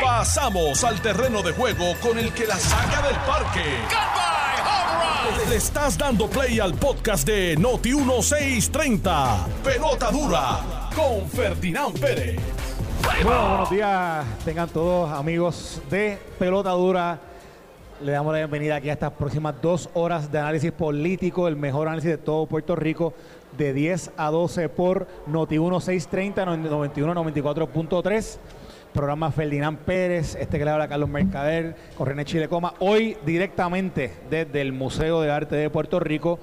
Pasamos al terreno de juego con el que la saca del parque. Le estás dando play al podcast de Noti 1630. Pelota dura con Ferdinand Pérez. Bueno, buenos días, tengan todos amigos de Pelota Dura. Le damos la bienvenida aquí a estas próximas dos horas de análisis político, el mejor análisis de todo Puerto Rico, de 10 a 12 por Noti 1630, 91 94.3. Programa Ferdinand Pérez, este que le habla Carlos Mercader, con René Chilecoma. Hoy directamente desde el Museo de Arte de Puerto Rico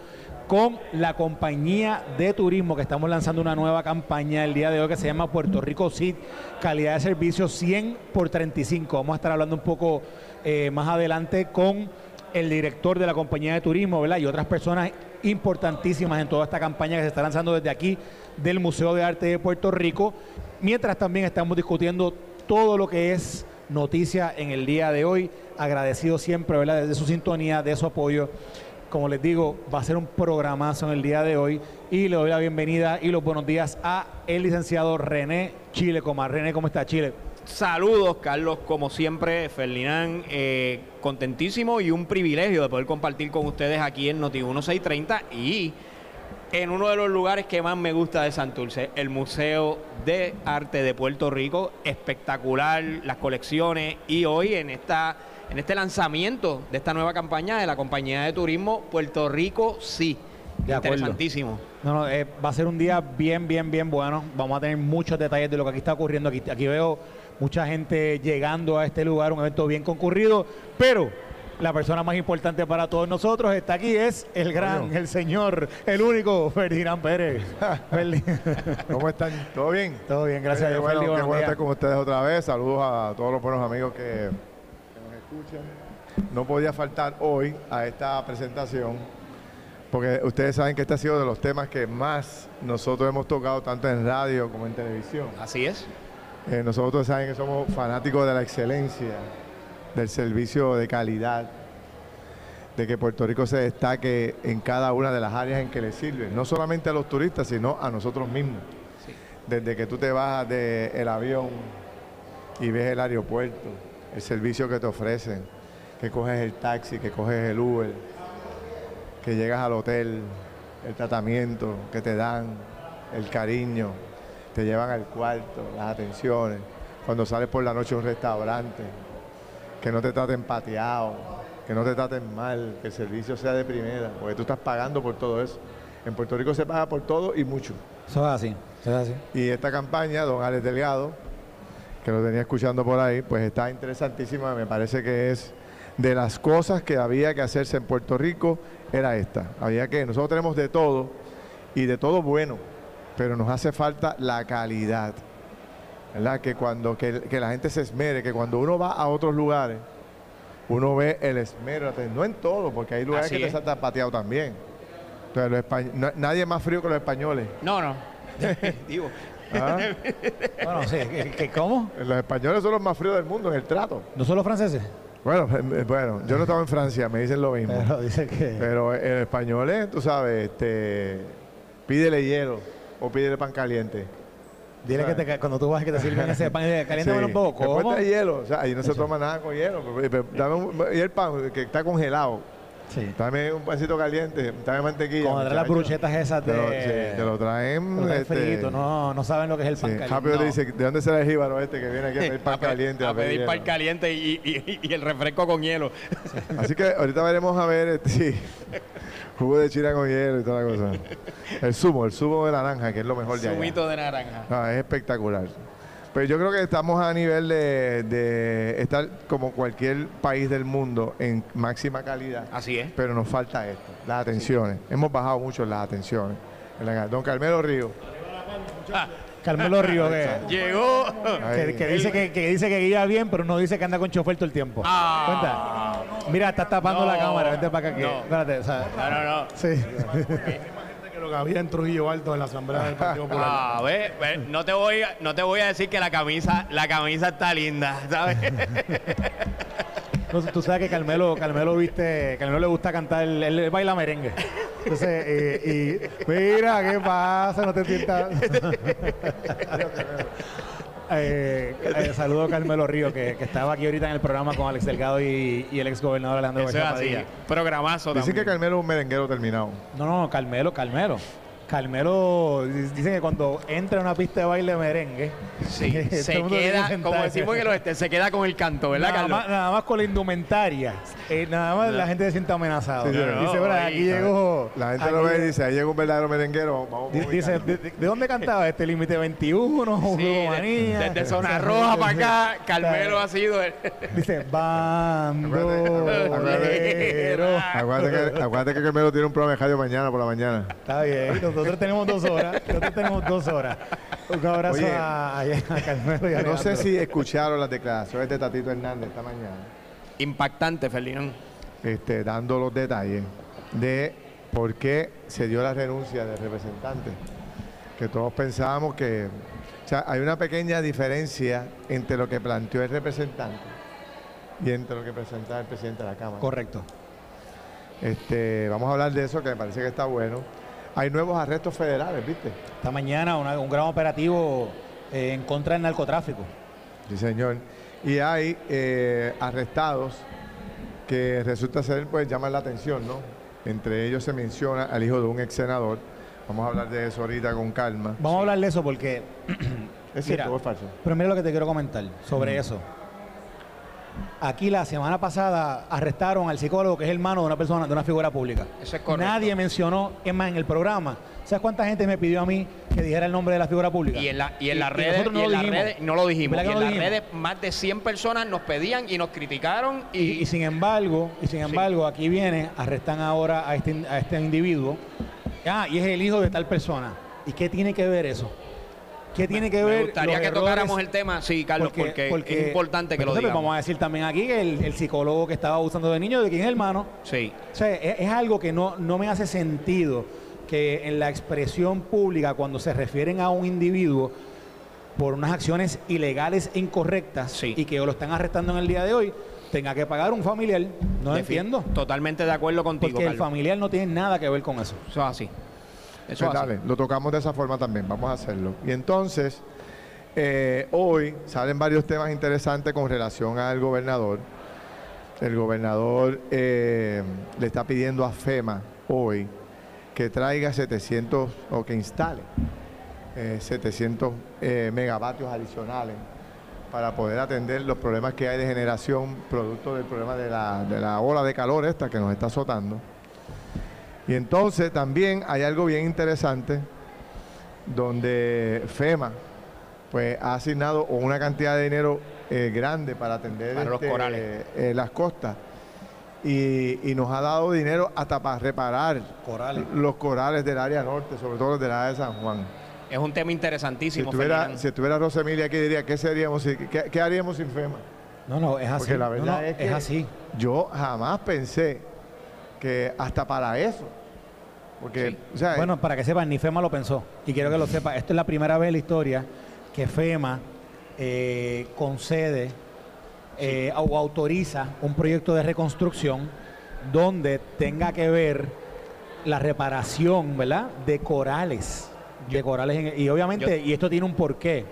con la compañía de turismo que estamos lanzando una nueva campaña el día de hoy que se llama Puerto Rico SID, calidad de servicio 100 por 35. Vamos a estar hablando un poco eh, más adelante con el director de la compañía de turismo, ¿verdad? Y otras personas importantísimas en toda esta campaña que se está lanzando desde aquí del Museo de Arte de Puerto Rico, mientras también estamos discutiendo todo lo que es noticia en el día de hoy. Agradecido siempre, ¿verdad? De su sintonía, de su apoyo. Como les digo, va a ser un programazo en el día de hoy y le doy la bienvenida y los buenos días a el licenciado René Chile Coma. René, ¿cómo está Chile? Saludos, Carlos, como siempre, Ferdinand, eh, contentísimo y un privilegio de poder compartir con ustedes aquí en Noti 1630 y en uno de los lugares que más me gusta de Santurce, el Museo de Arte de Puerto Rico, espectacular, las colecciones y hoy en esta en este lanzamiento de esta nueva campaña de la compañía de turismo Puerto Rico sí. De acuerdo. Interesantísimo. No, no, eh, va a ser un día bien, bien, bien bueno. Vamos a tener muchos detalles de lo que aquí está ocurriendo. Aquí, aquí veo mucha gente llegando a este lugar, un evento bien concurrido, pero la persona más importante para todos nosotros está aquí, es el gran, el señor, el único, Ferdinand Pérez. ¿Cómo están? ¿Todo bien? Todo bien, gracias a Eh, Dios. bueno, qué estar con ustedes otra vez. Saludos a todos los buenos amigos que, que nos escuchan. No podía faltar hoy a esta presentación, porque ustedes saben que este ha sido de los temas que más nosotros hemos tocado tanto en radio como en televisión. Así es. Eh, nosotros saben que somos fanáticos de la excelencia, del servicio de calidad, de que Puerto Rico se destaque en cada una de las áreas en que le sirve, no solamente a los turistas, sino a nosotros mismos. Desde que tú te bajas del avión y ves el aeropuerto, el servicio que te ofrecen, que coges el taxi, que coges el Uber, que llegas al hotel, el tratamiento que te dan, el cariño, te llevan al cuarto, las atenciones, cuando sales por la noche a un restaurante, que no te traten pateado, que no te traten mal, que el servicio sea de primera, porque tú estás pagando por todo eso. En Puerto Rico se paga por todo y mucho. Eso es así, eso es así. Y esta campaña, don Alex Delgado, que lo tenía escuchando por ahí, pues está interesantísima. Me parece que es de las cosas que había que hacerse en Puerto Rico, era esta. Había que, nosotros tenemos de todo y de todo bueno, pero nos hace falta la calidad. ¿Verdad? Que cuando que, que la gente se esmere, que cuando uno va a otros lugares, uno ve el esmero, no en todo, porque hay lugares Así que te es. saltan pateado también. Entonces, los españ- na- nadie es más frío que los españoles. No, no. Definitivo. ¿ah? Bueno, sí, ¿qué- qué- ¿cómo? Los españoles son los más fríos del mundo en el trato. ¿No son los franceses? Bueno, eh, bueno, yo no estaba en Francia, me dicen lo mismo. Pero dice que... Pero el español es, tú sabes, este, pídele hielo o pídele pan caliente. Dile que te cuando tú vas que te sirven ese pan, caliéntamelo un poco. Después ¿Cómo? de hielo, o sea, ahí no se toma nada con hielo. pero- pero dame un- y el pan que está congelado, Sí. dame un pancito caliente, dame mantequilla. Cuando traen las bruchetas esas Te de... lo, sí, te lo traen. Te lo traen este, frito, no, no saben lo que es el pan sí, caliente. rápido No. dice, ¿de dónde será el jíbaro este que viene aquí a pedir pan caliente? a pedir pan caliente y, y- y el refresco con hielo. Así que ahorita veremos a ver, este, sí, jugo de china con hielo y toda la cosa. El zumo, el zumo de naranja, que es lo mejor de allá. Zumito de naranja. No, es espectacular. Pero yo creo que estamos a nivel de, de estar como cualquier país del mundo en máxima calidad. Así es. Pero nos falta esto, las atenciones. Hemos bajado mucho las atenciones. Don Carmelo Río. Carmelo Río, que, Llegó. que, que dice que, que dice que guía bien, pero no dice que anda con chofer todo el tiempo. Ah. Cuenta. Mira, estás tapando No. la cámara. Vente para acá. Que, No. Espérate, o sea, No, no, no. sí. que lo que había en Trujillo Alto en la Asamblea del Partido Popular. Ah, ve, ve, no te voy a, no te voy a decir que la camisa, la camisa está linda, ¿sabes? No, tú sabes que Carmelo, Carmelo viste, Carmelo le gusta cantar, él, él baila merengue. Entonces, eh, y mira, ¿qué pasa? No te sientas. Eh, eh, saludo a Carmelo Río, que, que estaba aquí ahorita en el programa con Alex Delgado y, y el ex gobernador Alejandro García. Programazo Dicen que también. Carmelo es un merenguero terminado. No, no, Carmelo, Carmelo. Carmelo di- dice que cuando entra a una pista de baile merengue, Sí, se queda, como decimos en el oeste, se queda con el canto, ¿verdad, nada, Carlos? más, nada más con la indumentaria, eh, nada más No. la gente se siente. Sí, no, dice, no, "Bra, ahí, aquí llegó. La gente aquí lo ve y llegó". dice, ahí llega un verdadero merenguero. Vamos, Di- vamos Dice. ¿de, de dónde cantaba este límite 21? Sí, Juego de- Manía? desde Zona Roja para acá, Carmelo ha sido el... Dice, Acuérdate- bandolero. Acuérdate que, acuérdate que Carmelo tiene un programa de radio mañana por la mañana. Está bien, nosotros tenemos dos horas. Nosotros tenemos dos horas. Un abrazo Oye, a, a Carmelo y a No sé si escucharon las declaraciones de Tatito Hernández esta mañana, Impactante, Ferdinand. este, dando los detalles de por qué se dio la renuncia del representante. Que todos pensábamos que... O sea, hay una pequeña diferencia entre lo que planteó el representante y entre lo que presenta el presidente de la Cámara. Correcto. Este, vamos a hablar de eso, que me parece que está bueno. Hay nuevos arrestos federales, ¿viste? Esta mañana una- un gran operativo eh, en contra del narcotráfico. Sí, señor. Y hay eh, arrestados que resulta ser, pues llaman la atención, ¿no? Entre ellos se menciona al hijo de un ex senador. Vamos a hablar de eso ahorita con calma. Vamos a hablar de eso porque, ¿Es cierto Mira. o es falso? pero mira lo que te quiero comentar sobre eso. Aquí la semana pasada arrestaron al psicólogo que es hermano de una persona, de una figura pública. Eso es correcto. Nadie mencionó, es más, en el programa. ¿Sabes cuánta gente me pidió a mí que dijera el nombre de la figura pública? Y en, la, y en las redes, no redes no lo dijimos. ¿Verdad Y que en no las redes más de 100 personas nos pedían y nos criticaron y, Y, y sin embargo, y sin embargo, aquí viene, arrestan ahora a este, a este individuo. Ah, y es el hijo de tal persona. ¿Y qué tiene que ver eso? ¿Qué tiene que ver? me gustaría que errores? tocáramos el tema, sí, Carlos, porque, es importante que lo pues, digamos. Vamos a decir también aquí que el, el psicólogo que estaba abusando de niños, de quién es hermano. Sí, O sea, es, es algo que no, no me hace sentido que en la expresión pública, cuando se refieren a un individuo por unas acciones ilegales e incorrectas Sí. y que lo están arrestando en el día de hoy, tenga que pagar un familiar. No Defi- entiendo. Totalmente de acuerdo contigo, Porque el Carlos. familiar no tiene nada que ver con eso. Eso es así. Eso Pues dale, lo tocamos de esa forma también, vamos a hacerlo. Y entonces, eh, hoy salen varios temas interesantes con relación al gobernador. El gobernador eh, le está pidiendo a FEMA hoy que traiga 700 o que instale eh, 700 eh, megavatios adicionales para poder atender los problemas que hay de generación producto del problema de la, de la ola de calor esta que nos está azotando. Y entonces también hay algo bien interesante donde FEMA pues ha asignado una cantidad de dinero eh, grande para atender Para los este, corales. eh, las costas y, y nos ha dado dinero hasta para reparar Corales. los corales del área norte, sobre todo los del área de San Juan. Es un tema Si interesantísimo, estuviera, Ferdinand. si estuviera Rosemilia aquí diría, ¿qué, seríamos, si- qué, qué haríamos sin FEMA? No, no, es así. Porque la No, verdad no, es que así. yo jamás pensé que hasta para eso, porque, Sí. o sea, Bueno, para que sepan, ni FEMA lo pensó. Y quiero que lo sepa. Esto es la primera vez en la historia que FEMA eh, concede eh, o autoriza un proyecto de reconstrucción donde tenga que ver la reparación, ¿verdad? De corales. De corales. en- y obviamente, y esto tiene un porqué.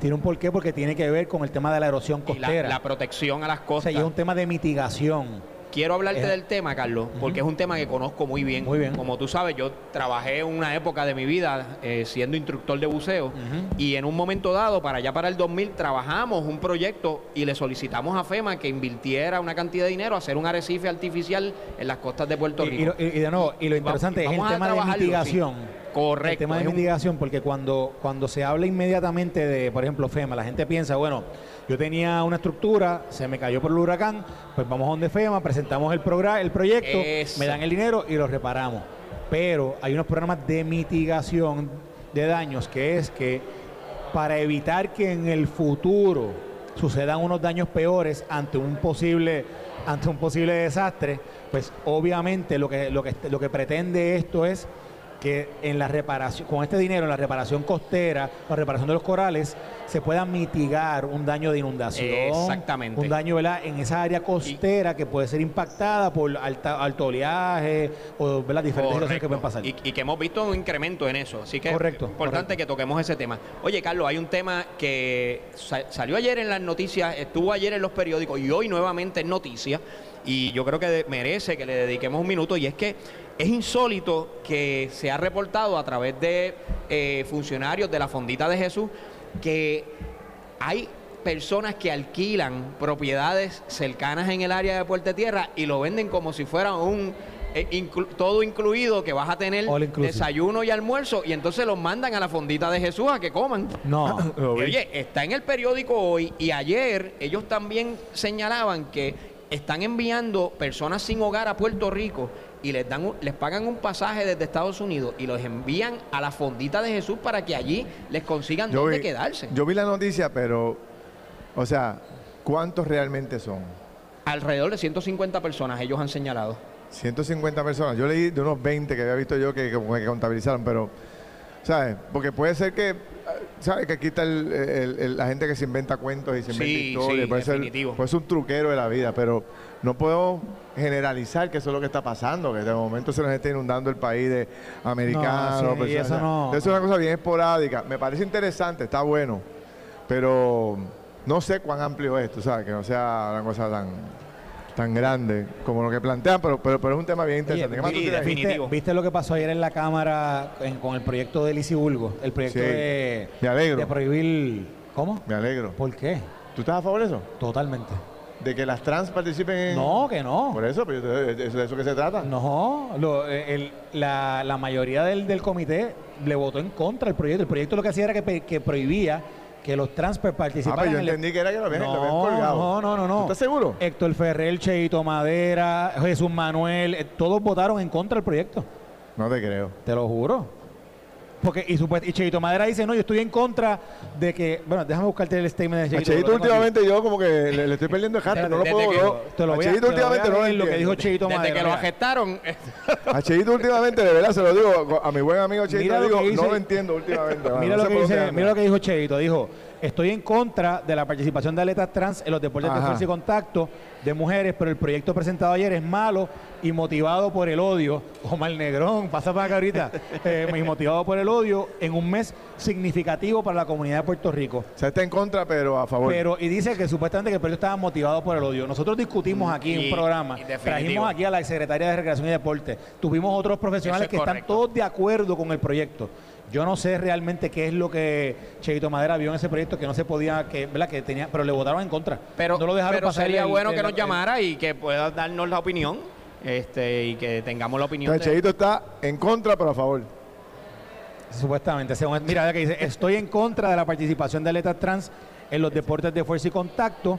Tiene un porqué porque tiene que ver con el tema de la erosión Y la, costera. la protección a las o costas. sea, y es un tema de mitigación. Quiero hablarte Es- del tema, Carlos, porque es un tema que conozco muy bien. Muy bien. Como tú sabes, yo trabajé una época de mi vida eh, siendo instructor de buceo y en un momento dado, para allá para el 2000, trabajamos un proyecto y le solicitamos a FEMA que invirtiera una cantidad de dinero a hacer un arrecife artificial en las costas de Puerto Rico. y lo- y- y de nuevo, y lo interesante es el tema de mitigación. sí. Correcto, El tema de un- mitigación, porque cuando, cuando se habla inmediatamente de, por ejemplo, FEMA, la gente piensa, bueno, yo tenía una estructura, se me cayó por el huracán, pues vamos a donde FEMA, presentamos el, programa, el proyecto, Eso. me dan el dinero y lo reparamos. Pero hay unos programas de mitigación de daños, que es que para evitar que en el futuro sucedan unos daños peores ante un posible ante un posible desastre, pues obviamente lo que lo que lo que pretende esto es que en la reparación, con este dinero, en la reparación costera, la reparación de los corales, se pueda mitigar un daño de inundación. Exactamente. Un daño ¿verdad? en esa área costera que puede ser impactada por alta, alto oleaje o ¿verdad? diferentes situaciones que pueden pasar. Y, y que hemos visto un incremento en eso. Así que Correcto, es importante correcto. que toquemos ese tema. Oye, Carlos, hay un tema que sa- salió ayer en las noticias, estuvo ayer en los periódicos y hoy nuevamente en noticias. Y yo creo que merece que le dediquemos un minuto. Y es que es insólito que se ha reportado a través de eh, funcionarios de la Fondita de Jesús que hay personas que alquilan propiedades cercanas en el área de Puerto Tierra y lo venden como si fuera un eh, inclu- todo incluido que vas a tener desayuno y almuerzo y entonces los mandan a la fondita de Jesús a que coman. No. Oye, está en el periódico hoy y ayer ellos también señalaban que están enviando personas sin hogar a Puerto Rico y les dan un- les pagan un pasaje desde Estados Unidos y los envían a la fondita de Jesús para que allí les consigan Yo dónde vi, quedarse. yo vi la noticia, pero, o sea, ¿cuántos realmente son? Alrededor de 150 personas ellos han señalado. 150 personas. Yo leí de unos 20 que había visto yo que contabilizaron, pero, ¿sabes? Porque puede ser que, ¿sabes? Que aquí está el- el- el- la gente que se inventa cuentos y se inventa Sí, historias. sí, puede, ser, puede ser un truquero de la vida, pero no puedo generalizar que eso es lo que está pasando, que de momento se nos está inundando el país de americanos. No, sí, personas, eso no- eso es una cosa bien esporádica. Me parece interesante, está bueno, pero no sé cuán amplio es, tú sabes, que no sea una cosa tan tan grande como lo que plantean, pero, pero, pero es un tema bien interesante. ¿Viste, viste lo que pasó ayer en la Cámara en- con el proyecto de Lisi Bulgo? El proyecto Sí. de, Me alegro. de prohibir... ¿Cómo? Me alegro. ¿Por qué? ¿Tú estás a favor de eso? Totalmente. ¿De que las trans participen en...? No, que no. Por eso, pero yo- ¿de eso, que se trata? No, lo- eh, el- la, la mayoría del, del comité le votó en contra del proyecto. El proyecto lo que hacía era que, que prohibía que los transfer Ah, participaran pero yo en el- entendí que era que lo habían, lo habían No, colgado. no, no, no, no. ¿Tú estás seguro? Héctor Ferrer, Cheito Madera, Jesús Manuel, eh, todos votaron en contra del proyecto. No te creo. Te lo juro. Porque, y, supuest- y Cheito Madera dice, no, yo estoy en contra de que... Bueno, déjame buscarte el statement de A Cheito. Cheito tengo aquí. últimamente yo como que le, le estoy perdiendo el jato, no lo puedo... que- no- Te lo a voy a, Cheito te lo voy a últimamente no lo que entiendo. dijo Cheito Desde que lo agestaron, A Cheito últimamente, de verdad, se lo digo, a mi buen amigo Cheito, digo, que dice- no lo entiendo últimamente. que mira lo que dijo Cheito. Dijo, estoy en contra de la participación de atletas trans en los deportes de fuerza y contacto de mujeres, pero el proyecto presentado ayer es malo y motivado por el odio. Omar Negrón, pasa para acá ahorita. eh, y motivado por el odio en un mes significativo para la comunidad de Puerto Rico. O sea, está en contra, pero a favor. Pero, y dice que supuestamente que el proyecto estaba motivado por el odio. Nosotros discutimos aquí en Y- un programa, trajimos aquí a la secretaria de Recreación y Deporte, tuvimos otros profesionales es que están todos de acuerdo con el proyecto. Yo no sé realmente qué es lo que Cheito Madera vio en ese proyecto que no se podía, que, ¿verdad? que tenía, pero le votaron en contra. pero, no lo dejaron pero pasar sería el- bueno el- que nos llamara y que pueda darnos la opinión este y que tengamos la opinión. Entonces, de- Cheito está en contra, pero a favor. Supuestamente. según- mira que dice, estoy en contra de la participación de atletas trans en los deportes de fuerza y contacto,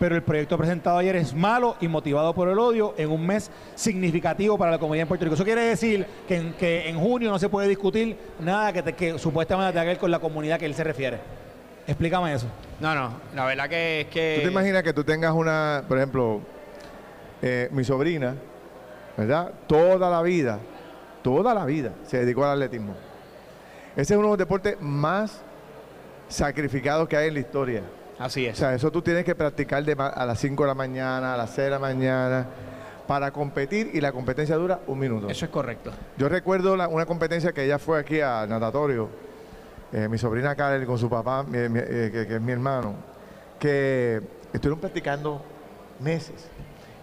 pero el proyecto presentado ayer es malo y motivado por el odio en un mes significativo para la comunidad en Puerto Rico. Eso quiere decir que en, que en junio no se puede discutir nada que, te- que supuestamente tenga que ver con la comunidad que él se refiere. Explícame eso. No, no, la verdad que es que... ¿Tú te imaginas que tú tengas una, por ejemplo, eh, mi sobrina, ¿verdad? Toda la vida, toda la vida se dedicó al atletismo. Ese es uno de los deportes más sacrificados que hay en la historia. Así O es. sea, eso tú tienes que practicar de a las 5 de la mañana, a las 6 de la mañana, para competir y la competencia dura un minuto. Eso es correcto. Yo recuerdo la- una competencia que ella fue aquí al natatorio, eh, mi sobrina Karel con su papá, mi- mi- eh, que, que es mi hermano, que estuvieron practicando meses.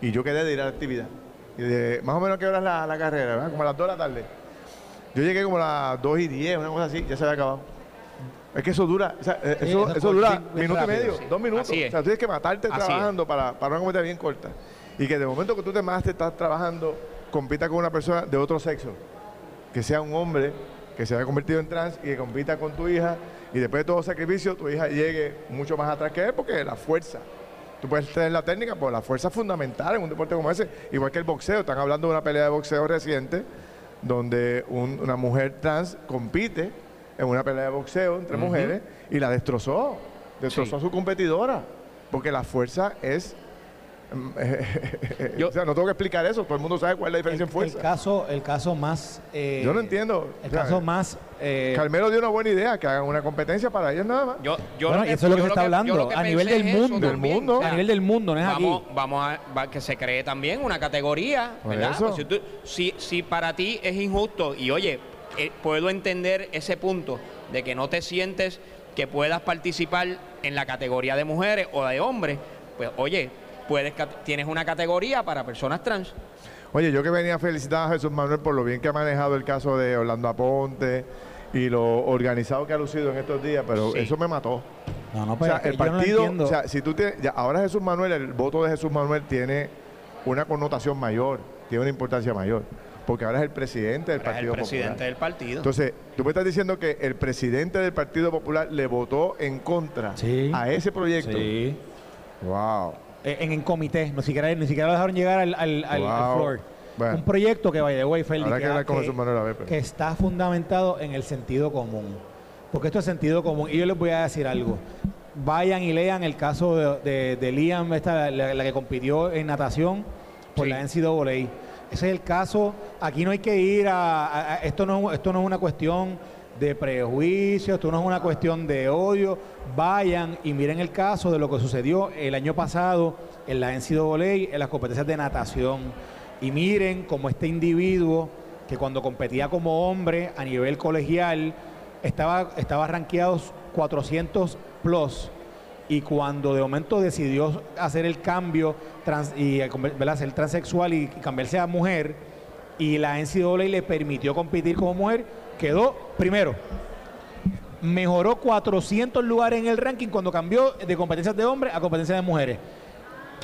Y yo quedé de ir a la actividad. Y de, más o menos, ¿qué hora es la, la carrera? ¿verdad? Como a las 2 de la tarde. Yo llegué como a las 2 y 10, una cosa así, ya se había acabado. Es que eso dura, o sea, eh, Sí, eso, dura minuto y medio, sí. dos minutos. O sea, tú tienes que matarte Así es. trabajando para, para una competencia bien corta. Y que de momento que tú te más te estás trabajando, compita con una persona de otro sexo que sea un hombre que se haya convertido en trans y que compita con tu hija y después de todo sacrificio tu hija llegue mucho más atrás que él porque la fuerza. Tú puedes tener la técnica, pero la fuerza es fundamental en un deporte como ese, igual que el boxeo. Están hablando de una pelea de boxeo reciente donde un- una mujer trans compite en una pelea de boxeo entre mujeres y la destrozó. Destrozó Sí. a su competidora porque la fuerza es Yo- o sea, no tengo que explicar eso, todo el mundo sabe cuál es la diferencia en El fuerza. caso, el caso más... eh, Yo no entiendo. El O sea, caso más... eh, Carmelo dio una buena idea, que hagan una competencia para ellos nada más. Yo, yo bueno, lo y eso es lo que se está hablando a nivel del mundo. Del mundo. o sea, a nivel del mundo, no es vamos, aquí. vamos a va- que se cree también una categoría, ¿verdad? eso. Pues si, tú- si, si para ti es injusto y oye, eh, puedo entender ese punto de que no te sientes que puedas participar en la categoría de mujeres o de hombres, pues oye, puedes tienes una categoría para personas trans. Oye, yo que venía a felicitar a Jesús Manuel por lo bien que ha manejado el caso de Orlando Aponte y lo organizado que ha lucido en estos días, pero Sí. eso me mató. No, no, O pero sea, el yo no lo partido, entiendo. o sea, si tú tienes, ya, ahora Jesús Manuel, el voto de Jesús Manuel tiene una connotación mayor, tiene una importancia mayor, porque ahora es el presidente del Eres el Partido presidente Popular. del partido. Entonces, tú me estás diciendo que el presidente del Partido Popular le votó en contra Sí. a ese proyecto. Sí. Wow. Eh, en, en comité, ni siquiera, ni siquiera lo dejaron llegar al, al, al- al Wow. floor. Bueno. Un proyecto que, by the way, que, con está fundamentado en el sentido común. Porque esto es sentido común. Y yo les voy a decir algo. Vayan y lean el caso de, de- de Liam, esta, la, la que compitió en natación por Sí. la NCAA. Ese es el caso. Aquí no hay que ir a... esto, no, esto no es una cuestión de prejuicio, esto no es una cuestión de odio. Vayan y miren el caso de lo que sucedió el año pasado en la NCAA, en las competencias de natación. Y miren cómo este individuo, que cuando competía como hombre a nivel colegial, estaba, estaba rankeado 400 plus. Y cuando de momento decidió hacer el cambio trans- y eh, ser transexual y, cambiarse a mujer, y la NCAA le permitió competir como mujer, quedó primero. Mejoró 400 lugares en el ranking cuando cambió de competencias de hombres a competencias de mujeres.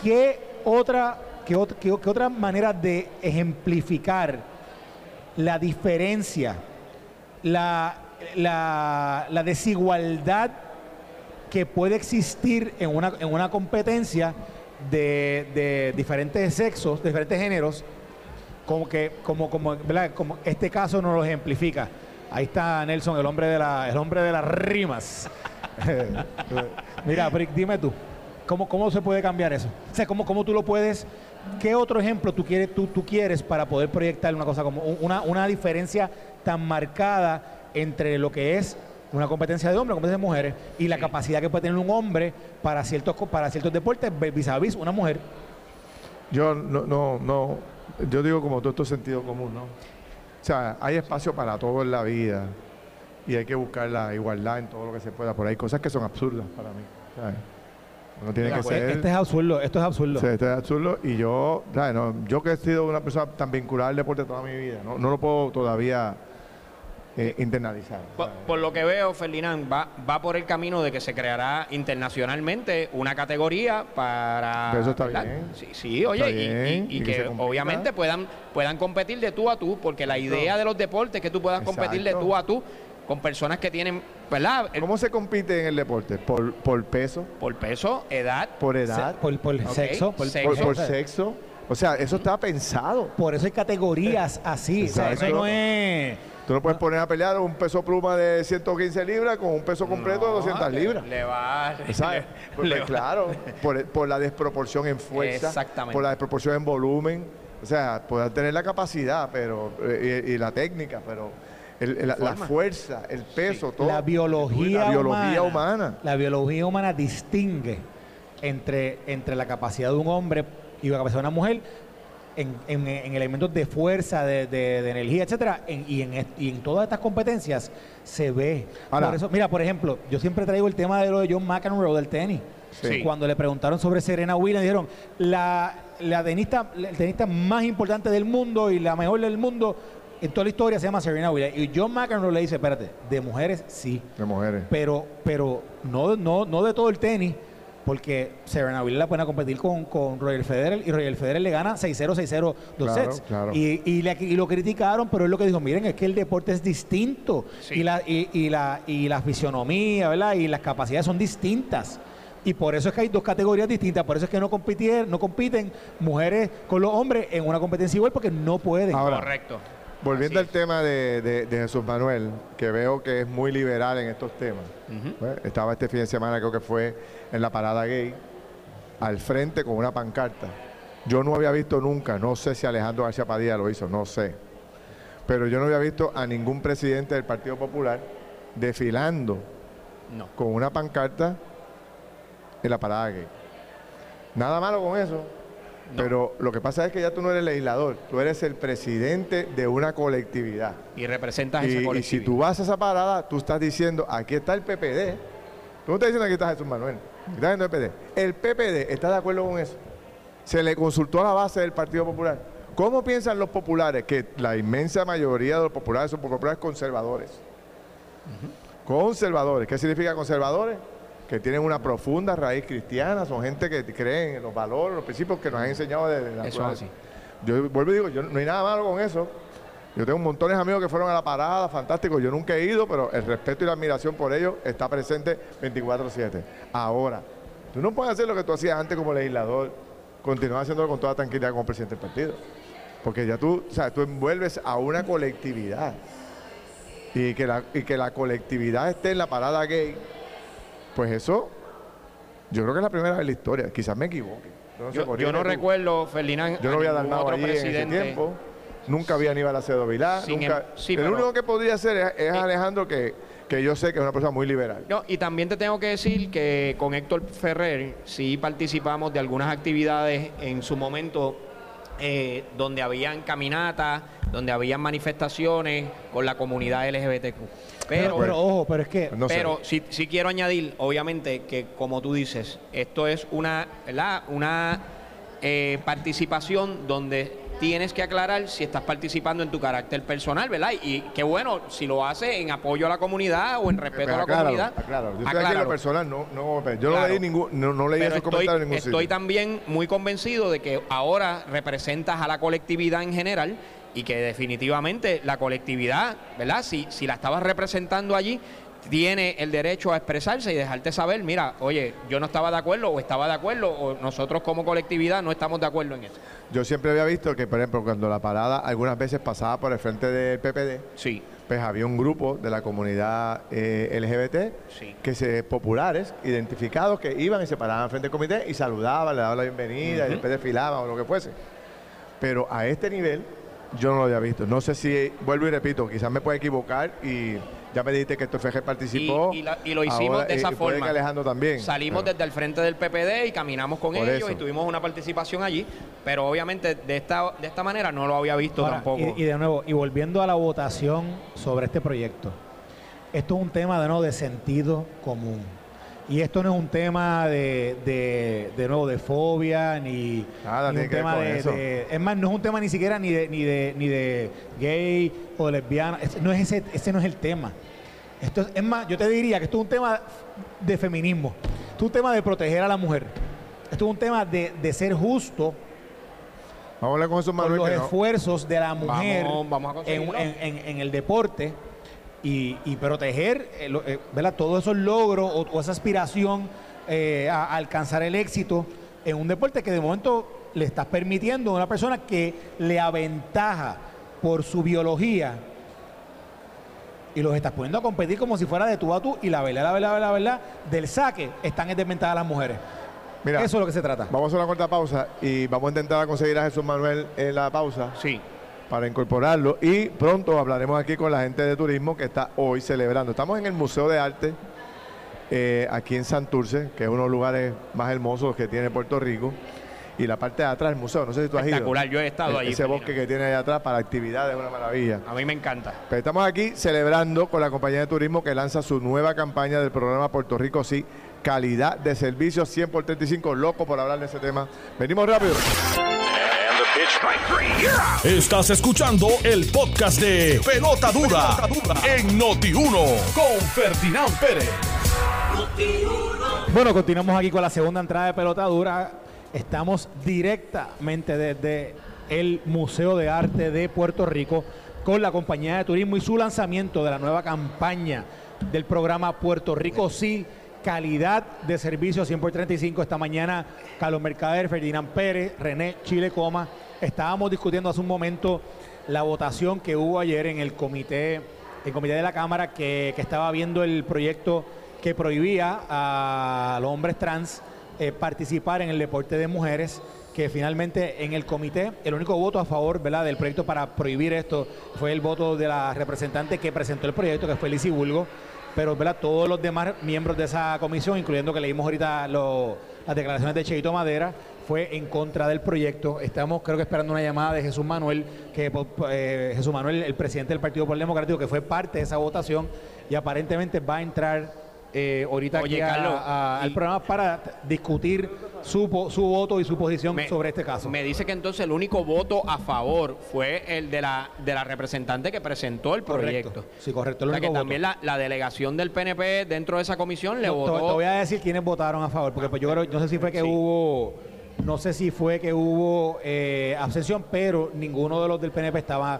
¿Qué otra, qué qué- qué otra manera de ejemplificar la diferencia, la, la- la desigualdad que puede existir en una, en una competencia de, de diferentes sexos, de diferentes géneros, como que, como, como, ¿verdad? como este caso nos lo ejemplifica. Ahí está Nelson, el hombre de la, el hombre de las rimas. Mira, Brick, dime tú, ¿cómo, ¿cómo se puede cambiar eso? O sea, ¿cómo, cómo tú lo puedes, qué otro ejemplo tú quieres, tú, tú quieres para poder proyectar una cosa como un- una, una diferencia tan marcada entre lo que es una competencia de hombres, una competencia de mujeres, y la capacidad que puede tener un hombre para ciertos, co- para ciertos deportes vis a vis una mujer? Yo no, no, no, yo digo como todo esto es sentido común, ¿no? O sea, hay espacio para todo en la vida y hay que buscar la igualdad en todo lo que se pueda. Por ahí hay cosas que son absurdas para mí. ¿sabes? Uno tiene que Este- ser... Este es absurdo, esto es absurdo. Sí, esto es absurdo y yo, ¿sabes? No, yo que he sido una persona tan vinculada al deporte toda mi vida, no, no lo puedo todavía eh, internalizar. Por, lo que veo, Ferdinand, va, va por el camino de que se creará internacionalmente una categoría para... Pero eso está ¿verdad? bien. Sí, sí, oye, y- bien, y, y y que obviamente puedan, puedan competir de tú a tú, porque la idea de los deportes es que tú puedas competir de tú a tú con personas que tienen, ¿verdad? ¿Cómo se compite en el deporte? ¿Por, por peso? por peso, edad. ¿Por Se- edad? por, por sexo, por, sexo. ¿Por, por o sea, sexo? O sea, eso está pensado. por eso hay categorías así. O sea, eso no es. Tú no puedes poner a pelear un peso pluma de 115 libras con un peso completo de No, 200 le- libras. Le va... ¿Sabes? Pues, le pues, va- claro, por, por la desproporción en fuerza, Exactamente. por la desproporción en volumen. O sea, poder tener la capacidad pero eh, y, y la técnica, pero el- el- la, fuerza, el peso, todo. La biología, La biología humana, humana. La biología humana distingue entre, entre la capacidad de un hombre y la capacidad de una mujer en, en- en elementos de fuerza, de, de- de energía, etcétera, en- y, en, est- y en todas estas competencias se ve. Ahora- por eso, mira, por ejemplo, yo siempre traigo el tema de lo de John McEnroe del tenis. Sí. Cuando le preguntaron sobre Serena Williams, dijeron, la, la tenista, el tenista más importante del mundo y la mejor del mundo en toda la historia se llama Serena Williams. Y John McEnroe le dice, espérate, de mujeres sí, De mujeres. pero, pero no, no, no de todo el tenis, porque Serena Williams la pone a competir con, con Roger Federer y Roger Federer le gana 6-0, 6-0 dos Claro, sets. claro. Y, y, le- y lo criticaron, pero es lo que dijo, miren, es que el deporte es distinto Sí. y, la, y, y la, y la fisionomía, ¿verdad? Y las capacidades son distintas. Y por eso es que hay dos categorías distintas, por eso es que no, compitien, no compiten mujeres con los hombres en una competencia igual porque no pueden. Ahora, Correcto. Volviendo al tema de, de- de Jesús Manuel, que veo que es muy liberal en estos temas. Pues, estaba este fin de semana, creo que fue en la parada gay. al frente con una pancarta. Yo no había visto nunca, no sé si Alejandro García Padilla lo hizo, no sé. Pero yo no había visto a ningún presidente del Partido Popular desfilando No. con una pancarta en la parada gay. Nada malo con eso. Pero lo que pasa es que ya tú no eres legislador, tú eres el presidente de una colectividad. Y representas esa Y, y si colectividad. tú vas a esa parada, tú estás diciendo, aquí está el PPD. Tú no estás diciendo aquí está Jesús Manuel, aquí está el PPD. El PPD está de acuerdo con eso. Se le consultó a la base del Partido Popular. ¿Cómo piensan los populares? Que la inmensa mayoría de los populares son populares conservadores. Conservadores. ¿Qué significa conservadores? Que tienen una profunda raíz cristiana, son gente que creen en los valores, los principios que nos han enseñado desde la Eso es así. yo vuelvo y digo, yo, no hay nada malo con eso. Yo tengo montones de amigos que fueron a la parada, fantástico. Yo nunca he ido, pero el respeto y la admiración por ellos está presente 24-7. Ahora, tú no puedes hacer lo que tú hacías antes como legislador, continuar haciéndolo con toda tranquilidad como presidente del partido. Porque ya tú, o sea, tú envuelves a una colectividad. Y que, la, y que la colectividad esté en la parada gay, pues eso, yo creo que es la primera vez en la historia. Quizás me equivoque. No sé, Yo, no tú. recuerdo, Ferdinand, Yo no había otro allí en ese presidente. tiempo. Nunca había Aníbal Acedo Vilá. Nunca. em- sí, el pero- único que podría ser es, es Eh. Alejandro, que, que yo sé que es una persona muy liberal. No, y también te tengo que decir que con Héctor Ferrer sí participamos de algunas actividades en su momento eh, donde habían caminatas, donde habían manifestaciones con la comunidad LGBTQ. Pero, Pero, pero ojo, pero es que No pero sí, sí quiero añadir, obviamente, que como tú dices, esto es una, ¿verdad? Una eh, participación donde tienes que aclarar si estás participando en tu carácter personal, ¿verdad? Y qué bueno, si lo haces en apoyo a la comunidad o en respeto Pues a la acláralo, comunidad. acláralo. Yo estoy aquí en lo acláralo. personal, no, no, yo no leí ningún, no, no leí esos estoy, comentarios en ningún estoy sitio. también muy convencido de que ahora representas a la colectividad en general y que definitivamente la colectividad, ¿verdad? Si, si la estabas representando allí, tiene el derecho a expresarse y dejarte saber, mira, oye, yo no estaba de acuerdo o estaba de acuerdo o nosotros como colectividad no estamos de acuerdo en eso. Yo siempre había visto que, por ejemplo, cuando la parada algunas veces pasaba por el frente del PPD, Sí, pues había un grupo de la comunidad eh, LGBT Sí. que se populares, identificados, que iban y se paraban frente al comité y saludaban, le daban la bienvenida y después desfilaban o lo que fuese. Pero a este nivel yo no lo había visto. No sé si, vuelvo y repito, quizás me pueda equivocar y ya me dijiste que Héctor participó. Y- y la- y lo hicimos Ahora, de esa y puede forma. que Alejandro también. Salimos Pero- desde el frente del PPD y caminamos con Por ellos eso. y tuvimos una participación allí, pero obviamente de esta, de esta manera no lo había visto Ahora, tampoco. Y, y de nuevo, y volviendo a la votación sobre este proyecto, esto es un tema de nuevo de sentido común. Y esto no es un tema de, de, de nuevo de fobia ni, Nada ni un tema con de, eso. de- es más no es un tema ni siquiera ni de ni de ni de gay o lesbiana. Es- no es ese ese no es el tema. Esto es, es más yo te diría que esto es un tema de feminismo. Esto es un tema de proteger a la mujer. Esto es un tema de, de ser justo Vamos a hablar con por Manuel. los que no- esfuerzos de la mujer Vamos- vamos a en, en- en- en el deporte y, y proteger eh, lo- eh, ¿verdad? todos esos logros o, o esa aspiración eh, a, a alcanzar el éxito en un deporte que de momento le estás permitiendo a una persona que le aventaja por su biología y los estás poniendo a competir como si fuera de tú a tú y la verdad, la verdad, la verdad, del saque están en desventaja las mujeres. Mira, Eso es lo que se trata. vamos a hacer una corta pausa y vamos a intentar conseguir a Jesús Manuel en la pausa. Sí. Para incorporarlo y pronto hablaremos aquí con la gente de turismo que está hoy celebrando. Estamos en el Museo de Arte eh, aquí en Santurce, que es uno de los lugares más hermosos que tiene Puerto Rico. Y la parte de atrás del museo, no sé si tú has ido. Espectacular, yo he estado E- allí. Ese bosque que tiene allá atrás para actividades es una maravilla. A mí me encanta. Pero estamos aquí celebrando con la compañía de turismo que lanza su nueva campaña del programa Puerto Rico Sí, calidad de servicio 100 por 35. Loco por hablar de ese tema. Venimos rápido. Estás escuchando el podcast de Pelota Dura, en Noti1 con Ferdinand Pérez. Bueno, continuamos aquí con la segunda entrada de pelota dura. Estamos directamente desde el Museo de Arte de Puerto Rico con la compañía de turismo y su lanzamiento de la nueva campaña del programa Puerto Rico Sí, calidad de servicio 100 por 35. Esta mañana Carlos Mercader, Ferdinand Pérez, René Chile Coma. Estábamos discutiendo hace un momento la votación que hubo ayer en el comité, el comité de la Cámara que, que estaba viendo el proyecto que prohibía a los hombres trans eh, participar en el deporte de mujeres, que finalmente en el comité el único voto a favor ¿verdad? del proyecto para prohibir esto fue el voto de la representante que presentó el proyecto, que fue Lizzie Bulgo, pero ¿verdad? todos los demás miembros de esa comisión, incluyendo que leímos ahorita las declaraciones de Cheito Madera, fue en contra del proyecto. Estamos creo que esperando una llamada de Jesús Manuel, que eh, Jesús Manuel, el presidente del Partido Popular Democrático, que fue parte de esa votación y aparentemente va a entrar eh, ahorita aquí al programa para discutir su, su voto y su posición sobre este caso. Me dice que entonces el único voto a favor fue el de la de la representante que presentó el proyecto. Sí, correcto. que también la, delegación del PNP dentro de esa comisión le votó. Te, voy a decir quiénes votaron a favor, porque pues yo creo, no sé si fue que hubo no sé si fue que hubo eh, abstención, pero ninguno de los del PNP estaba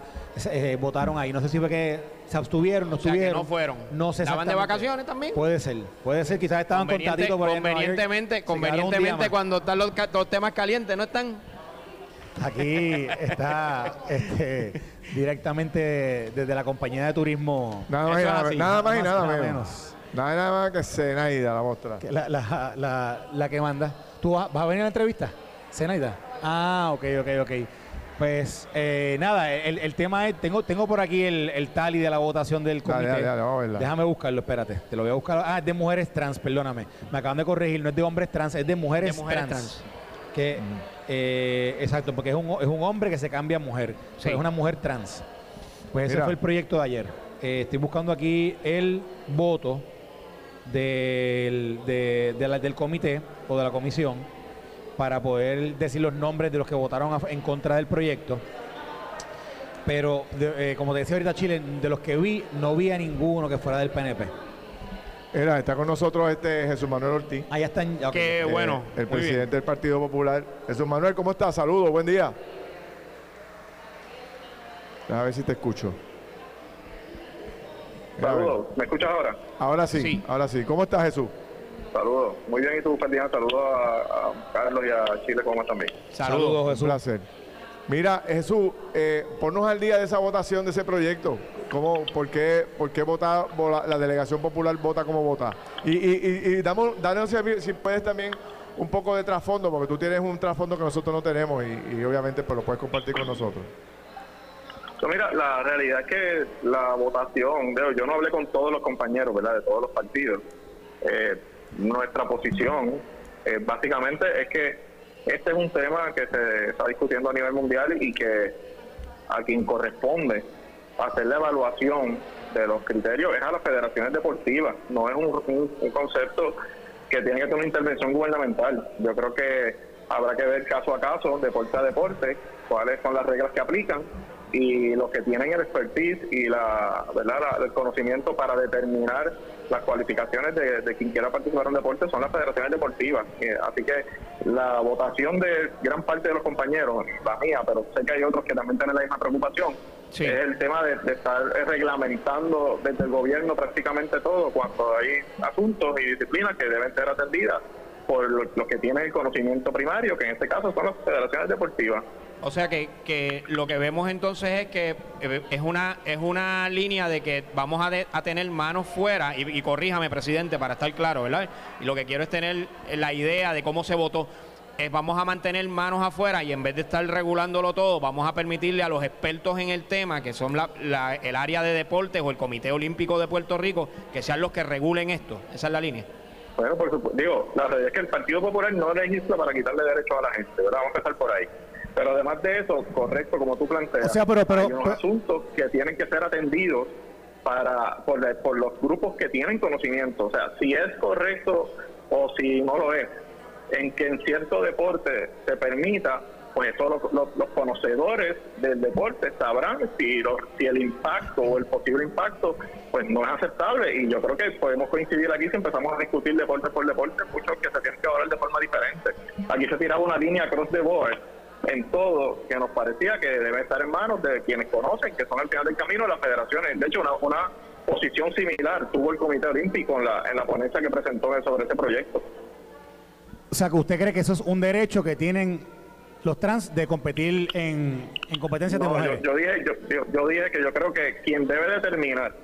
eh, votaron ahí. No sé si fue que se abstuvieron, no estuvieron. no fueron. No sé ¿Estaban de vacaciones también? Puede ser, puede ser. Quizás estaban contaditos por ahí Convenientemente, convenientemente cuando están los, temas calientes, ¿no están? Aquí está este, directamente desde la compañía de turismo. Nada más, y nada, nada, más y nada, menos. Nada, nada más que Zenaida la mostra. La, la, la, la que manda. ¿Tú vas, a venir a la entrevista? Zenaida. Ah, ok, ok, ok. Pues eh, nada, el, tema es, tengo, tengo por aquí el, el tally de la votación del comité. Déjame buscarlo, espérate. Te lo voy a buscar. Ah, es de mujeres trans, perdóname. Me acaban de corregir, no es de hombres trans, es de mujeres, trans. Que, eh, exacto, porque es un, es un hombre que se cambia a mujer. es una mujer trans. Pues ese fue el proyecto de ayer. Eh, estoy buscando aquí el voto del, del comité o de la comisión para poder decir los nombres de los que votaron en contra del proyecto. Pero, eh, como te decía ahorita Chile, de los que vi, no vi a ninguno que fuera del PNP. Era, está con nosotros este Jesús Manuel Ortiz. Ahí está. Qué eh, bueno. el presidente del Partido Popular. Jesús Manuel, ¿cómo estás? Saludos, buen día. A ver si te escucho. Saludos, ¿me escuchas ahora? Ahora sí, ahora sí. ¿Cómo estás, Jesús? Saludos, muy bien, ¿y tú, Ferdinand? Saludos a, Carlos y a Chile, ¿cómo también? Saludos, Jesús. Un placer. Mira, Jesús, eh, ponnos al día de esa votación de ese proyecto. ¿Cómo, por, qué, por qué vota, la delegación popular vota como vota? Y, y, y, damos, danos si, puedes también un poco de trasfondo, porque tú tienes un trasfondo que nosotros no tenemos y, obviamente pues, lo puedes compartir con nosotros mira, la realidad es que la votación, yo no hablé con todos los compañeros, ¿verdad? De todos los partidos. Eh, nuestra posición eh, básicamente es que este es un tema que se está discutiendo a nivel mundial y que a quien corresponde hacer la evaluación de los criterios es a las federaciones deportivas, no es un, un concepto que tiene que tener una intervención gubernamental. Yo creo que habrá que ver caso a caso, deporte a deporte, cuáles son las reglas que aplican y los que tienen el expertise y la, ¿verdad? el conocimiento para determinar las cualificaciones de, quien quiera participar en deporte son las federaciones deportivas. Eh, así que la votación de gran parte de los compañeros, la mía, pero sé que hay otros que también tienen la misma preocupación, es el tema de, estar reglamentando desde el gobierno prácticamente todo cuando hay asuntos y disciplinas que deben ser atendidas por los que tienen el conocimiento primario, que en este caso son las federaciones deportivas. O sea que, que, lo que vemos entonces es que eh, es una es una línea de que vamos a, a tener manos fuera, y, corríjame, presidente, para estar claro, ¿verdad? Y lo que quiero es tener la idea de cómo se votó. Es, vamos a mantener manos afuera y en vez de estar regulándolo todo, vamos a permitirle a los expertos en el tema, que son la, el área de deportes o el Comité Olímpico de Puerto Rico, que sean los que regulen esto. Esa es la línea. Bueno, por supuesto, digo, la realidad es que el Partido Popular no legisla para quitarle derechos a la gente, ¿verdad? Vamos a empezar por ahí. Pero además de eso, correcto, como tú planteas, o sea, pero, pero, hay unos asuntos que tienen que ser atendidos para por, por, los grupos que tienen conocimiento. O sea, si es correcto o si no lo es, en que en cierto deporte se permita, pues todos los, conocedores del deporte sabrán si, si el impacto o el posible impacto pues no es aceptable y yo creo que podemos coincidir aquí si empezamos a discutir deporte por deporte, muchos que se tienen que hablar de forma diferente. Aquí se tiraba una línea cross the board en todo que nos parecía que debe estar en manos de quienes conocen, que son al final del camino las federaciones. De hecho, una, una posición similar tuvo el Comité Olímpico en la, en la ponencia que presentó sobre este proyecto. O sea, que usted cree que eso es un derecho que tienen los trans de competir en, en competencias de mujeres. Yo, dije, yo, yo, dije que yo creo que quien debe determinar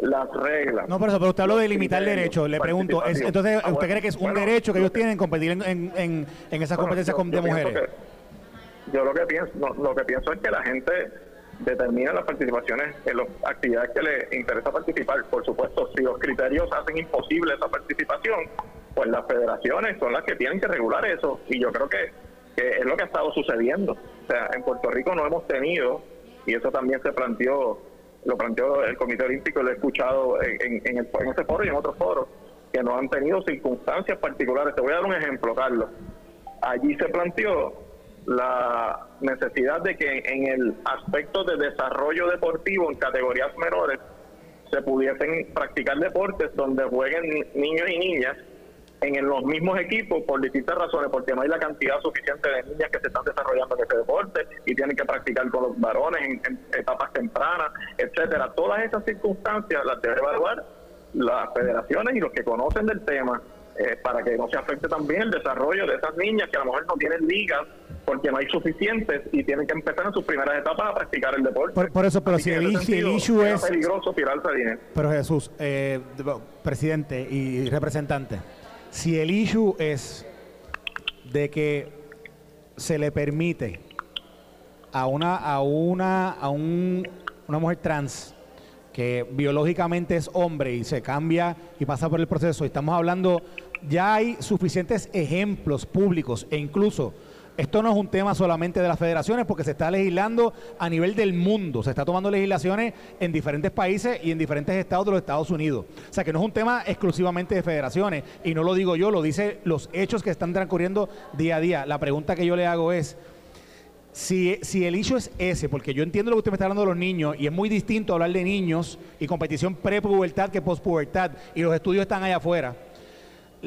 las reglas. No, por eso, pero usted habló de limitar derechos. Le pregunto, es, entonces, Ah, ¿usted bueno, cree que es un bueno, derecho que lo ellos tienen competir en, en, en, esas Bueno, competencias yo- con- de yo pienso mujeres? que- yo lo que pienso, no, lo que pienso es que la gente determina las participaciones en las actividades que le interesa participar. Por supuesto, si los criterios hacen imposible esa participación, pues las federaciones son las que tienen que regular eso. Y yo creo que, que es lo que ha estado sucediendo. O sea, en Puerto Rico no hemos tenido, y eso también se planteó, lo planteó el Comité Olímpico, lo he escuchado en, en, en ese foro y en otros foros, que no han tenido circunstancias particulares. Te voy a dar un ejemplo, Carlos allí se planteó la necesidad de que en el aspecto de desarrollo deportivo en categorías menores se pudiesen practicar deportes donde jueguen ni- niños y niñas en los mismos equipos por distintas razones, porque no hay la cantidad suficiente de niñas que se están desarrollando en ese deporte y tienen que practicar con los varones en, en etapas tempranas, etcétera. Todas esas circunstancias las debe evaluar las federaciones y los que conocen del tema eh, para que no se afecte también el desarrollo de esas niñas que a lo mejor no tienen ligas porque no hay suficientes y tienen que empezar en sus primeras etapas a practicar el deporte. Por- por eso, pero Así si el issue es- peligroso tirarse dinero. Pero Jesús, eh, de- presidente y representante, si el issue es de que se le permite a una a una a un- una mujer trans que biológicamente es hombre y se cambia y pasa por el proceso, estamos hablando, ya hay suficientes ejemplos públicos e incluso esto no es un tema solamente de las federaciones porque se está legislando a nivel del mundo, se está tomando legislaciones en diferentes países y en diferentes estados de los Estados Unidos. O sea que no es un tema exclusivamente de federaciones y no lo digo yo, lo dice los hechos que están transcurriendo día a día. La pregunta que yo le hago es, si, si el issue es ese, porque yo entiendo lo que usted me está hablando de los niños, y es muy distinto hablar de niños y competición pre-pubertad que post-pubertad, y los estudios están allá afuera.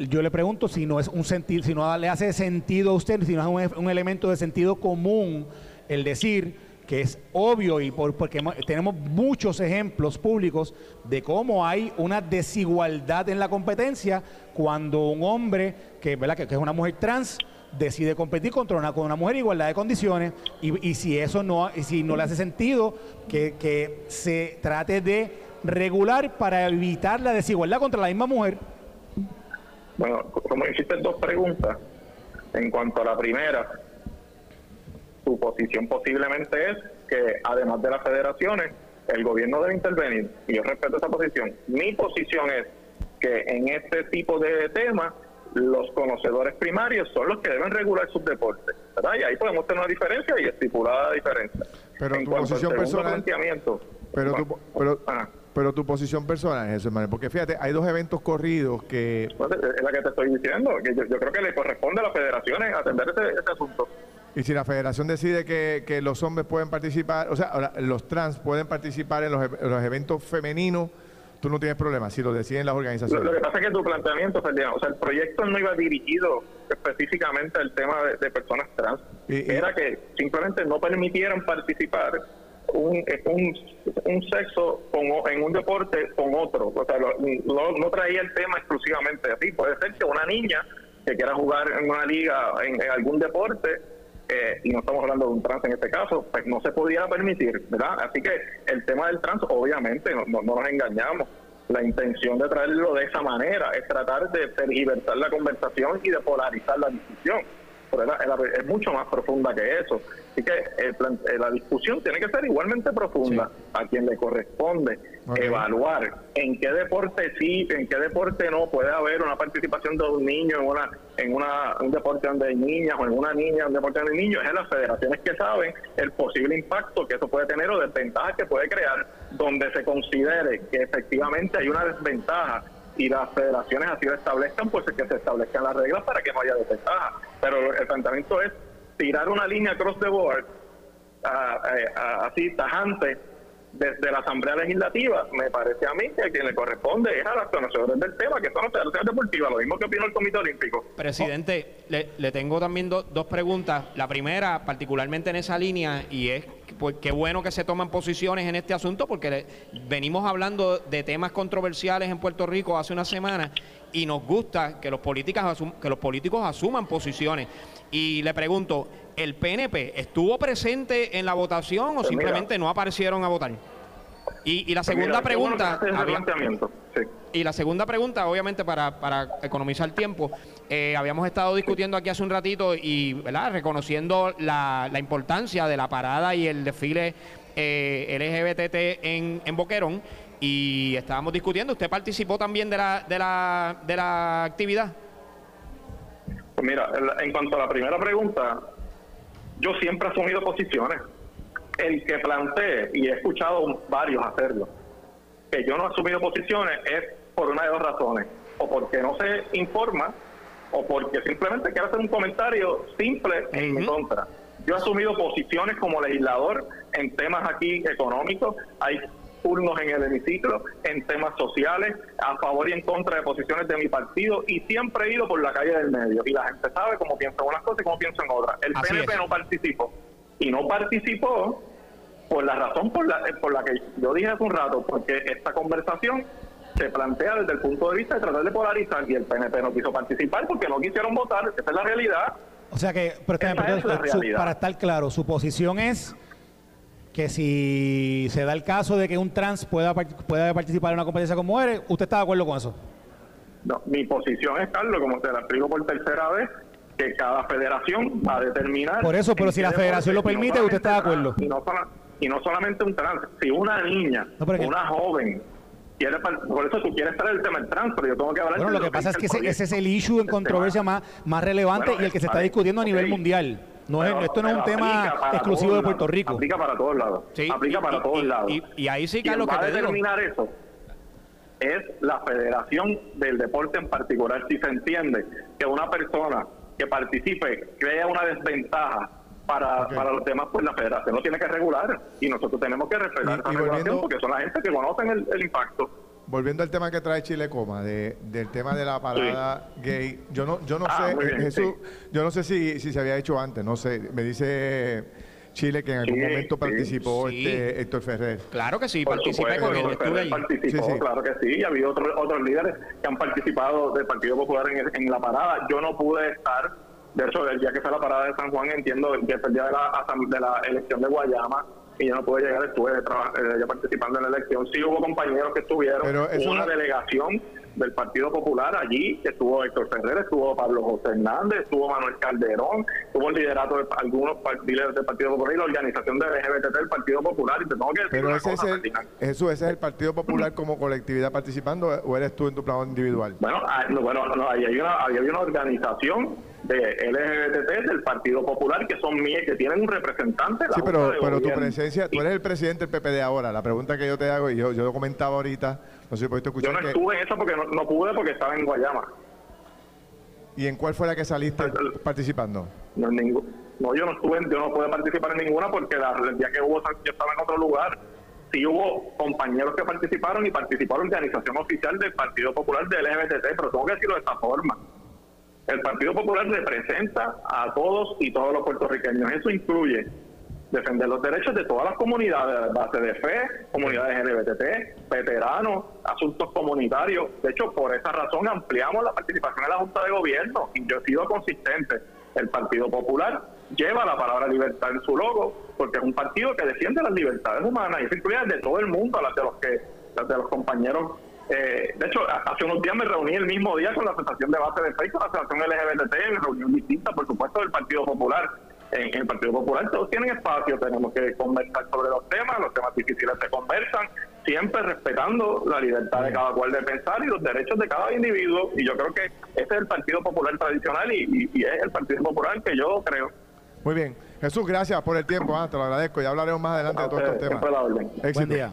Yo le pregunto si no es un sentido, si no le hace sentido a usted, si no es un, un elemento de sentido común el decir que es obvio y por, porque tenemos muchos ejemplos públicos de cómo hay una desigualdad en la competencia cuando un hombre que, es una mujer trans decide competir contra una, con una mujer en igualdad de condiciones y, si eso no, si no le hace sentido que se trate de regular para evitar la desigualdad contra la misma mujer. Bueno, co- como hiciste dos preguntas, en cuanto a la primera, su posición posiblemente es que además de las federaciones, el gobierno debe intervenir. Y yo respeto esa posición. Mi posición es que en este tipo de temas, los conocedores primarios son los que deben regular sus deportes. ¿verdad? Y ahí podemos tener una diferencia y estipulada la diferencia. Pero en tu posición personal- planteamiento, Pero tu, pero, pero tu posición personal es eso, hermano. Porque fíjate, hay dos eventos corridos que pues, es la que te estoy diciendo, que yo, yo creo que le corresponde a las federaciones atender ese, ese asunto. Y si la federación decide que, que los hombres pueden participar, o sea, los trans pueden participar en los, los eventos femeninos, tú no tienes problema si lo deciden las Lo, organizaciones. lo que pasa es que tu planteamiento, Ferdinand, o sea, el proyecto no iba dirigido específicamente al tema de, de personas trans, Y- y- era que simplemente no permitieran participar un, un, un sexo con en un deporte con otro. O sea, lo- no, no traía el tema exclusivamente así. Puede ser que una niña que quiera jugar en una liga, en, en algún deporte, eh, y no estamos hablando de un trans en este caso, pues no se pudiera permitir, ¿verdad? Así que el tema del trans, obviamente, no, no- no nos engañamos. La intención de traerlo de esa manera es tratar de tergiversar la conversación y de polarizar la discusión. Pero era- era- es mucho más profunda que eso. Así que el plan- eh, la discusión tiene que ser igualmente profunda a quien le corresponde evaluar en qué deporte sí, en qué deporte no puede haber una participación de un niño en una en una, un deporte donde hay niñas o en una niña en un deporte donde hay niños. Es las federaciones que saben el posible impacto que eso puede tener o desventajas que puede crear donde se considere que efectivamente hay una desventaja y las federaciones así lo establezcan, pues es que se establezcan las reglas para que no haya desventaja. Pero el planteamiento es tirar una línea cross the board a- así tajante desde la Asamblea Legislativa, me parece a mí que a quien le corresponde es a las conocedores del tema, que son las federaciones deportivas, lo mismo que opinó el Comité Olímpico. Presidente, le, le tengo también do- dos preguntas. La primera, particularmente en esa línea, y es pues, qué bueno que se toman posiciones en este asunto, porque le- venimos hablando de temas controversiales en Puerto Rico hace una semana y nos gusta que los, políticos asum- que los políticos asuman posiciones. Y le pregunto, ¿el PNP estuvo presente en la votación o Pues mira. simplemente no aparecieron a votar? Y, y la Pues segunda mira, bueno pregunta... había-. Sí. y la segunda pregunta, obviamente, para, para economizar tiempo, eh, habíamos estado discutiendo aquí hace un ratito y, ¿verdad?, reconociendo la, la importancia de la parada y el desfile eh, LGBT en, Boquerón. Y estábamos discutiendo, ¿usted participó también de la, de la, de la actividad? Pues mira, en- cuanto a la primera pregunta, yo siempre he asumido posiciones. El que plantee, y he escuchado varios hacerlo, que yo no he asumido posiciones es por una de dos razones. O porque no se informa, o porque simplemente quiere hacer un comentario simple en mi contra. Yo he asumido posiciones como legislador en temas aquí económicos. Hay turnos en el hemiciclo, en temas sociales, a favor y en contra de posiciones de mi partido, y siempre he ido por la calle del medio. Y la gente sabe cómo pienso en unas cosas y cómo pienso en otras. El Así PNP es. no participó. Y no participó por la razón por la, por la que yo dije hace un rato, porque esta conversación se plantea desde el punto de vista de tratar de polarizar y el PNP no quiso participar porque no quisieron votar, esa es la realidad. O sea que, pero es su- para estar claro, su posición es que si se da el caso de que un trans pueda, pueda participar en una competencia como mujeres, ¿usted está de acuerdo con eso? No, mi posición es, Carlos, como te la explico por tercera vez, que cada federación va a determinar... Por eso, pero si la federación lo permite, ¿usted está de acuerdo? Y no, y no solamente un trans, si una niña, No, una joven, quiere por eso tú quieres traer el tema del trans, pero yo tengo que hablar Bueno, de lo que pasa es que ese, ese es el issue en Este controversia más, más relevante Bueno, y el que se está discutiendo a nivel ok. mundial. No es, Pero- esto no es un tema exclusivo de Puerto lados, Rico. Aplica para todos lados. Sí, aplica y- para y- todos y- lados. y- y ahí sí, Carlos, va que a te digo. determinar eso es la federación del deporte en particular. Si se entiende que una persona que participe crea una desventaja para, para los demás, pues la federación lo tiene que regular y nosotros tenemos que respetar esa regulación volviendo- porque son la gente que conocen el, el impacto. Volviendo al tema que trae Chile Coma, de, del tema de la parada gay, yo no, yo no Ah, sé, bien, Jesús, sí. yo no sé si, si se había hecho antes, no sé, me dice Chile que en algún Sí, momento sí. participó Sí. este Héctor Ferrer. Claro que sí, Por participé con él, estuve ahí. participó, Sí, sí. claro que sí, y ha habido otros otros líderes que han participado del Partido Popular en, en la parada. Yo no pude estar, de hecho, el día que fue la parada de San Juan, entiendo que fue el día de la, de la elección de Guayama, y yo no pude llegar, estuve eh, participando en la elección. Sí hubo compañeros que estuvieron, Pero eso una no- delegación del Partido Popular allí, que estuvo Héctor Ferrer, estuvo Pablo José Hernández, estuvo Manuel Calderón, tuvo el liderato de algunos líderes del Partido Popular y la organización del LGBT del Partido Popular, y te tengo que decir Pero ese es cosa, el, Ferdinand. Jesús, ese es el Partido Popular como colectividad participando o eres tú en tu plano individual? Bueno, ah, no, bueno no, ahí hay una, ahí hay una organización de LGBT del Partido Popular que son mías, que tienen un representante. en la Sí, pero, pero tu presencia, tú eres el presidente del PPD ahora. La pregunta que yo te hago, y yo, yo lo comentaba ahorita, no sé si pudiste Yo escuchar, no que- estuve en eso porque no, no pude porque estaba en Guayama. ¿y en cuál fue la que saliste El- participando? No, en ningún- no, yo no estuve, en- yo no pude participar en ninguna porque la- el día que hubo, yo estaba en otro lugar. Sí hubo compañeros que participaron y participó la organización oficial del Partido Popular del LGBT, pero tengo que decirlo de esta forma. El Partido Popular representa a todos y todos los puertorriqueños. Eso incluye defender los derechos de todas las comunidades, base de fe, comunidades LGBT, veteranos, asuntos comunitarios. De hecho, por esa razón ampliamos la participación en la Junta de Gobierno y yo he sido consistente. El Partido Popular lleva la palabra libertad en su logo porque es un partido que defiende las libertades humanas y eso incluye de todo el mundo, de los que las de los compañeros. Eh, de hecho, hace unos días me reuní el mismo día con la Asociación de Base de Fe con la Asociación LGBT en reunión distinta, por supuesto, del Partido Popular. En, en el Partido Popular todos tienen espacio, tenemos que conversar sobre los temas, los temas difíciles se conversan, siempre respetando la libertad de cada cual de pensar y los derechos de cada individuo. Y yo creo que ese es el Partido Popular tradicional y, y- y es el Partido Popular que yo creo. Muy bien. Jesús, gracias por el tiempo, ah, te lo agradezco. Ya hablaremos más adelante A de todos estos temas. Buen día.